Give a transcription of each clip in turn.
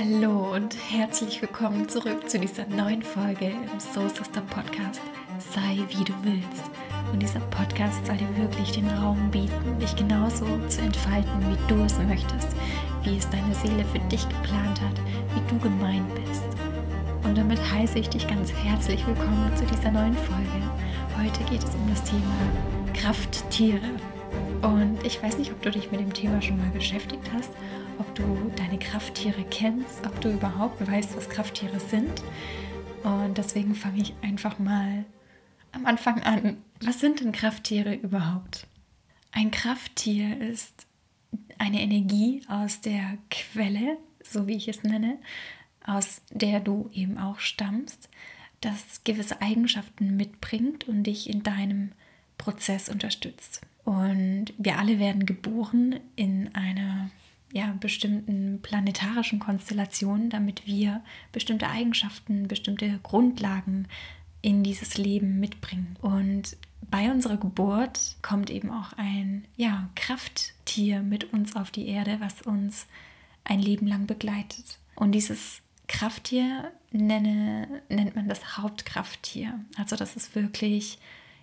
Hallo und herzlich willkommen zurück zu dieser neuen Folge im Soul Sister Podcast. Sei wie du willst. Und dieser Podcast soll dir wirklich den Raum bieten, dich genauso zu entfalten, wie du es möchtest, wie es deine Seele für dich geplant hat, wie du gemeint bist. Und damit heiße ich dich ganz herzlich willkommen zu dieser neuen Folge. Heute geht es um das Thema Krafttiere. Und ich weiß nicht, ob du dich mit dem Thema schon mal beschäftigt hast ob du deine Krafttiere kennst, ob du überhaupt weißt, was Krafttiere sind. Und deswegen fange ich einfach mal am Anfang an. Was sind denn Krafttiere überhaupt? Ein Krafttier ist eine Energie aus der Quelle, so wie ich es nenne, aus der du eben auch stammst, das gewisse Eigenschaften mitbringt und dich in deinem Prozess unterstützt. Und wir alle werden geboren in einer ja, bestimmten planetarischen Konstellationen, damit wir bestimmte Eigenschaften, bestimmte Grundlagen in dieses Leben mitbringen. Und bei unserer Geburt kommt eben auch ein ja, Krafttier mit uns auf die Erde, was uns ein Leben lang begleitet. Und dieses Krafttier nenne, nennt man das Hauptkrafttier. Also das ist wirklich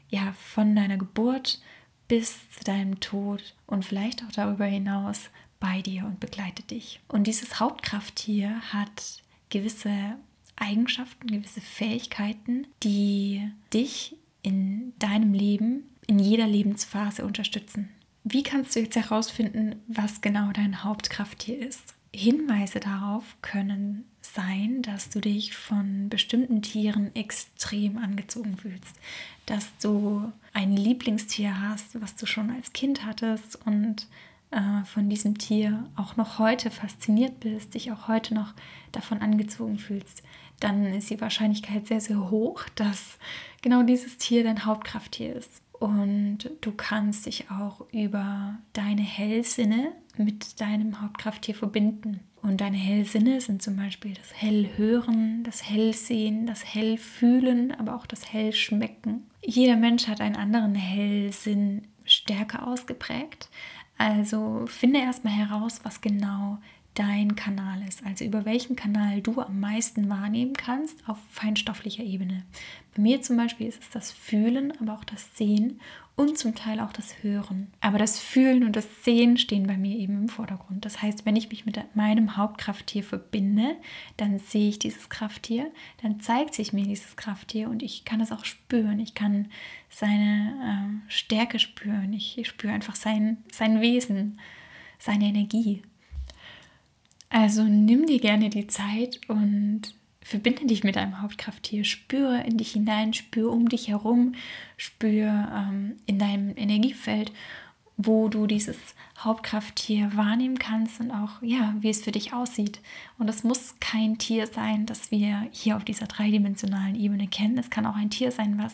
ja von deiner Geburt bis zu deinem Tod und vielleicht auch darüber hinaus bei dir und begleitet dich. Und dieses Hauptkrafttier hat gewisse Eigenschaften, gewisse Fähigkeiten, die dich in deinem Leben, in jeder Lebensphase unterstützen. Wie kannst du jetzt herausfinden, was genau dein Hauptkrafttier ist? Hinweise darauf können sein, dass du dich von bestimmten Tieren extrem angezogen fühlst, dass du ein Lieblingstier hast, was du schon als Kind hattest und äh, von diesem Tier auch noch heute fasziniert bist, dich auch heute noch davon angezogen fühlst, dann ist die Wahrscheinlichkeit sehr, sehr hoch, dass genau dieses Tier dein Hauptkrafttier ist. Und du kannst dich auch über deine Hellsinne mit deinem Hauptkrafttier verbinden. Und deine Hellsinne sind zum Beispiel das Hellhören, das Hellsehen, das Hellfühlen, aber auch das Hellschmecken. Jeder Mensch hat einen anderen Hellsinn stärker ausgeprägt. Also finde erstmal heraus, was genau dein Kanal ist, also über welchen Kanal du am meisten wahrnehmen kannst auf feinstofflicher Ebene. Bei mir zum Beispiel ist es das Fühlen, aber auch das Sehen und zum Teil auch das Hören. Aber das Fühlen und das Sehen stehen bei mir eben im Vordergrund. Das heißt, wenn ich mich mit meinem Hauptkrafttier verbinde, dann sehe ich dieses Krafttier, dann zeigt sich mir dieses Krafttier und ich kann es auch spüren. Ich kann seine äh, Stärke spüren. Ich, ich spüre einfach sein, sein Wesen, seine Energie. Also nimm dir gerne die Zeit und verbinde dich mit deinem Hauptkrafttier. Spüre in dich hinein, spüre um dich herum, spüre ähm, in deinem Energiefeld, wo du dieses Hauptkrafttier wahrnehmen kannst und auch, ja, wie es für dich aussieht. Und es muss kein Tier sein, das wir hier auf dieser dreidimensionalen Ebene kennen. Es kann auch ein Tier sein, was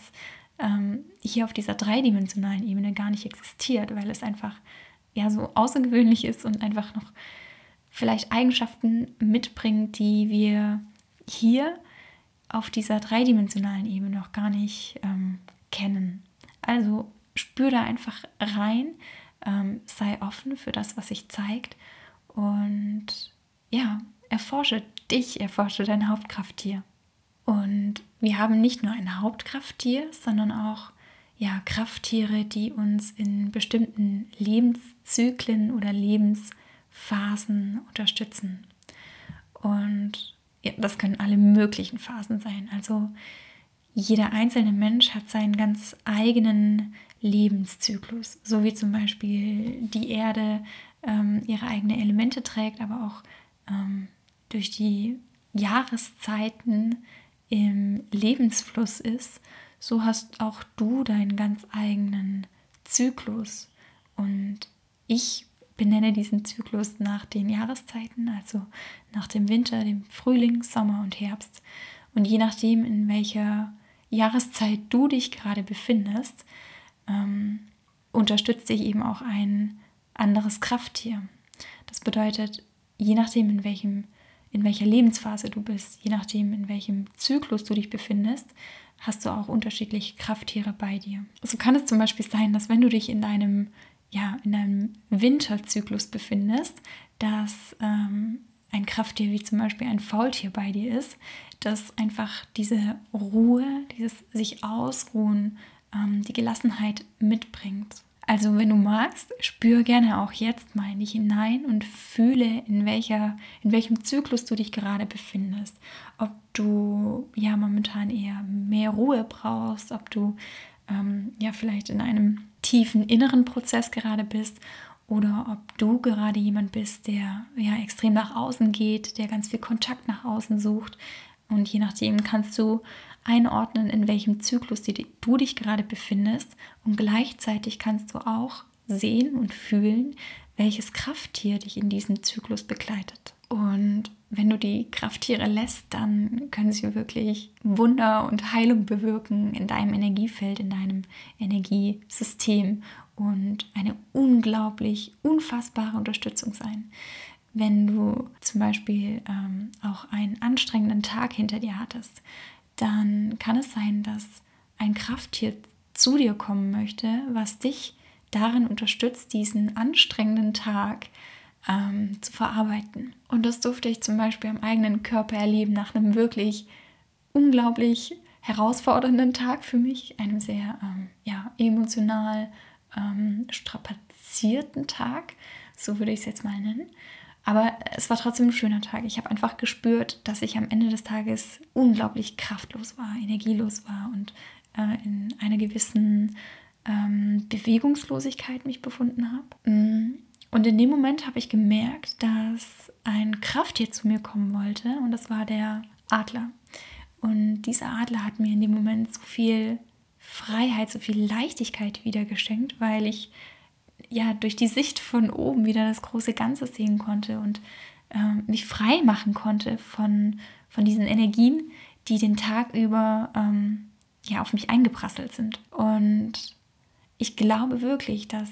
ähm, hier auf dieser dreidimensionalen Ebene gar nicht existiert, weil es einfach ja so außergewöhnlich ist und einfach noch vielleicht Eigenschaften mitbringt, die wir hier auf dieser dreidimensionalen Ebene noch gar nicht ähm, kennen. Also spür da einfach rein, ähm, sei offen für das, was sich zeigt und ja, erforsche dich, erforsche dein Hauptkrafttier. Und wir haben nicht nur ein Hauptkrafttier, sondern auch ja, Krafttiere, die uns in bestimmten Lebenszyklen oder Lebensphasen Phasen unterstützen. Und ja, das können alle möglichen Phasen sein. Also jeder einzelne Mensch hat seinen ganz eigenen Lebenszyklus, so wie zum Beispiel die Erde ähm, ihre eigenen Elemente trägt, aber auch ähm, durch die Jahreszeiten im Lebensfluss ist, so hast auch du deinen ganz eigenen Zyklus. Und ich benenne diesen Zyklus nach den Jahreszeiten, also nach dem Winter, dem Frühling, Sommer und Herbst. Und je nachdem, in welcher Jahreszeit du dich gerade befindest, ähm, unterstützt dich eben auch ein anderes Krafttier. Das bedeutet, je nachdem, in, welchem, in welcher Lebensphase du bist, je nachdem, in welchem Zyklus du dich befindest, hast du auch unterschiedliche Krafttiere bei dir. So kann es zum Beispiel sein, dass wenn du dich in deinem ja, in einem Winterzyklus befindest, dass ähm, ein Krafttier wie zum Beispiel ein Faultier bei dir ist, das einfach diese Ruhe, dieses sich ausruhen, ähm, die Gelassenheit mitbringt. Also wenn du magst, spür gerne auch jetzt mal in dich hinein und fühle, in, welcher, in welchem Zyklus du dich gerade befindest. Ob du ja momentan eher mehr Ruhe brauchst, ob du ähm, ja vielleicht in einem tiefen inneren Prozess gerade bist oder ob du gerade jemand bist, der ja extrem nach außen geht, der ganz viel Kontakt nach außen sucht. Und je nachdem kannst du einordnen, in welchem Zyklus du dich gerade befindest. Und gleichzeitig kannst du auch sehen und fühlen, welches Krafttier dich in diesem Zyklus begleitet. Und wenn du die Krafttiere lässt, dann können sie wirklich Wunder und Heilung bewirken in deinem Energiefeld, in deinem Energiesystem und eine unglaublich, unfassbare Unterstützung sein. Wenn du zum Beispiel ähm, auch einen anstrengenden Tag hinter dir hattest, dann kann es sein, dass ein Krafttier zu dir kommen möchte, was dich darin unterstützt, diesen anstrengenden Tag ähm, zu verarbeiten. Und das durfte ich zum Beispiel am eigenen Körper erleben nach einem wirklich unglaublich herausfordernden Tag für mich, einem sehr ähm, ja, emotional ähm, strapazierten Tag, so würde ich es jetzt mal nennen. Aber es war trotzdem ein schöner Tag. Ich habe einfach gespürt, dass ich am Ende des Tages unglaublich kraftlos war, energielos war und äh, in einer gewissen ähm, Bewegungslosigkeit mich befunden habe. Und in dem Moment habe ich gemerkt, dass ein Krafttier zu mir kommen wollte und das war der Adler. Und dieser Adler hat mir in dem Moment so viel Freiheit, so viel Leichtigkeit wieder geschenkt, weil ich ja durch die Sicht von oben wieder das große Ganze sehen konnte und äh, mich frei machen konnte von, von diesen Energien, die den Tag über ähm, ja, auf mich eingeprasselt sind. Und ich glaube wirklich, dass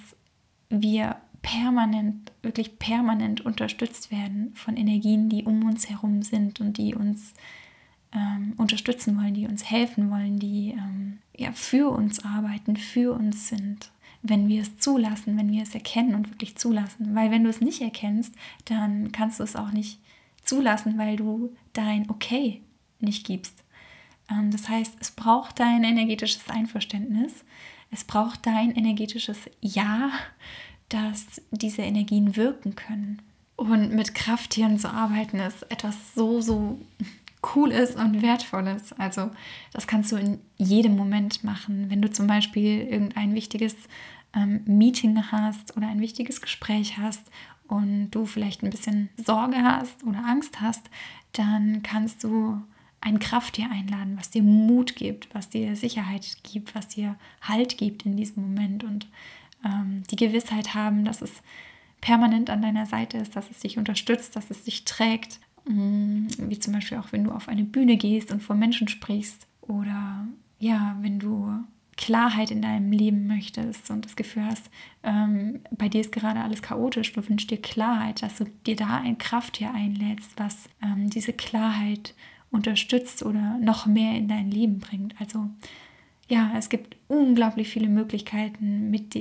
wir permanent, wirklich permanent unterstützt werden von Energien, die um uns herum sind und die uns ähm, unterstützen wollen, die uns helfen wollen, die ähm, ja, für uns arbeiten, für uns sind wenn wir es zulassen, wenn wir es erkennen und wirklich zulassen. Weil wenn du es nicht erkennst, dann kannst du es auch nicht zulassen, weil du dein Okay nicht gibst. Ähm, das heißt, es braucht dein energetisches Einverständnis, es braucht dein energetisches Ja, dass diese Energien wirken können. Und mit Krafttieren zu arbeiten ist etwas so, so Cooles und Wertvolles. Also das kannst du in jedem Moment machen. Wenn du zum Beispiel irgendein wichtiges ähm, Meeting hast oder ein wichtiges Gespräch hast und du vielleicht ein bisschen Sorge hast oder Angst hast, dann kannst du ein Krafttier einladen, was dir Mut gibt, was dir Sicherheit gibt, was dir Halt gibt in diesem Moment und ähm, die Gewissheit haben, dass es permanent an deiner Seite ist, dass es dich unterstützt, dass es dich trägt Mm, wie zum Beispiel auch, wenn du auf eine Bühne gehst und vor Menschen sprichst oder ja, wenn du Klarheit in deinem Leben möchtest und das Gefühl hast, ähm, bei dir ist gerade alles chaotisch, du wünschst dir Klarheit, dass du dir da ein Krafttier einlädst, was ähm, diese Klarheit unterstützt oder noch mehr in dein Leben bringt. Also ja, es gibt unglaublich viele Möglichkeiten, mit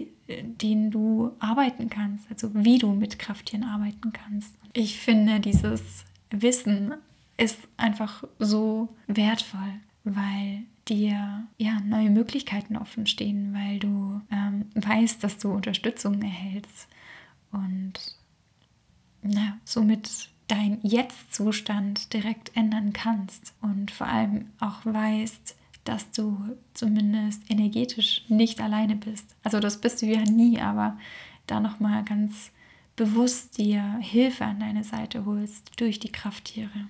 denen du arbeiten kannst, also wie du mit Krafttieren arbeiten kannst. Ich finde dieses Wissen ist einfach so wertvoll, weil dir ja neue Möglichkeiten offen stehen, weil du ähm, weißt, dass du Unterstützung erhältst und na, somit dein Jetzt-Zustand direkt ändern kannst und vor allem auch weißt, dass du zumindest energetisch nicht alleine bist. Also das bist du ja nie, aber da noch mal ganz bewusst dir Hilfe an deine Seite holst durch die Krafttiere.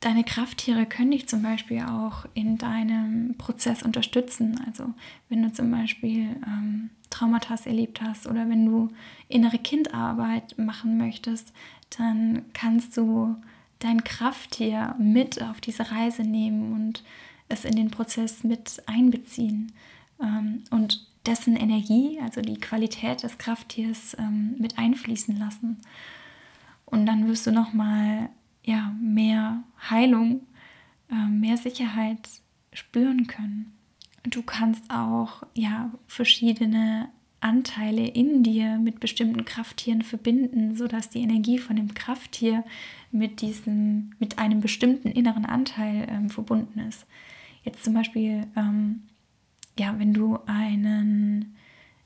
Deine Krafttiere können dich zum Beispiel auch in deinem Prozess unterstützen. Also wenn du zum Beispiel ähm, Traumata erlebt hast oder wenn du innere Kindarbeit machen möchtest, dann kannst du dein Krafttier mit auf diese Reise nehmen und es in den Prozess mit einbeziehen. Ähm, und dessen Energie, also die Qualität des Krafttiers ähm, mit einfließen lassen. Und dann wirst du nochmal ja, mehr Heilung, äh, mehr Sicherheit spüren können. Du kannst auch ja, verschiedene Anteile in dir mit bestimmten Krafttieren verbinden, sodass die Energie von dem Krafttier mit diesem, mit einem bestimmten inneren Anteil ähm, verbunden ist. Jetzt zum Beispiel, ähm, ja, wenn du einen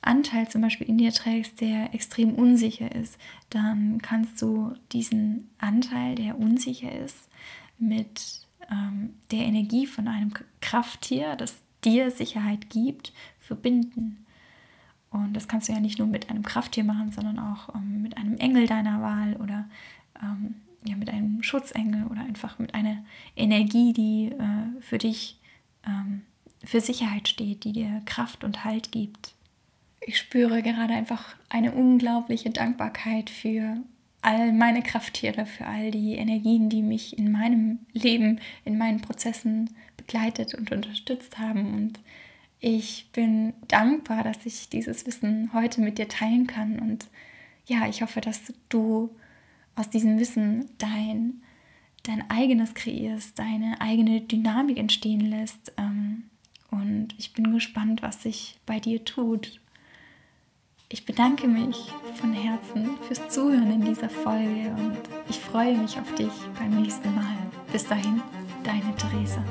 Anteil zum Beispiel in dir trägst, der extrem unsicher ist, dann kannst du diesen Anteil, der unsicher ist, mit ähm, der Energie von einem Krafttier, das dir Sicherheit gibt, verbinden. Und das kannst du ja nicht nur mit einem Krafttier machen, sondern auch ähm, mit einem Engel deiner Wahl oder ähm, ja, mit einem Schutzengel oder einfach mit einer Energie, die äh, für dich ähm, für Sicherheit steht, die dir Kraft und Halt gibt. Ich spüre gerade einfach eine unglaubliche Dankbarkeit für all meine Krafttiere, für all die Energien, die mich in meinem Leben, in meinen Prozessen begleitet und unterstützt haben. Und ich bin dankbar, dass ich dieses Wissen heute mit dir teilen kann. Und ja, ich hoffe, dass du aus diesem Wissen dein, dein eigenes kreierst, deine eigene Dynamik entstehen lässt. Ähm, und ich bin gespannt, was sich bei dir tut ich bedanke mich von Herzen fürs Zuhören in dieser Folge und ich freue mich auf dich beim nächsten Mal. Bis dahin, deine Theresa.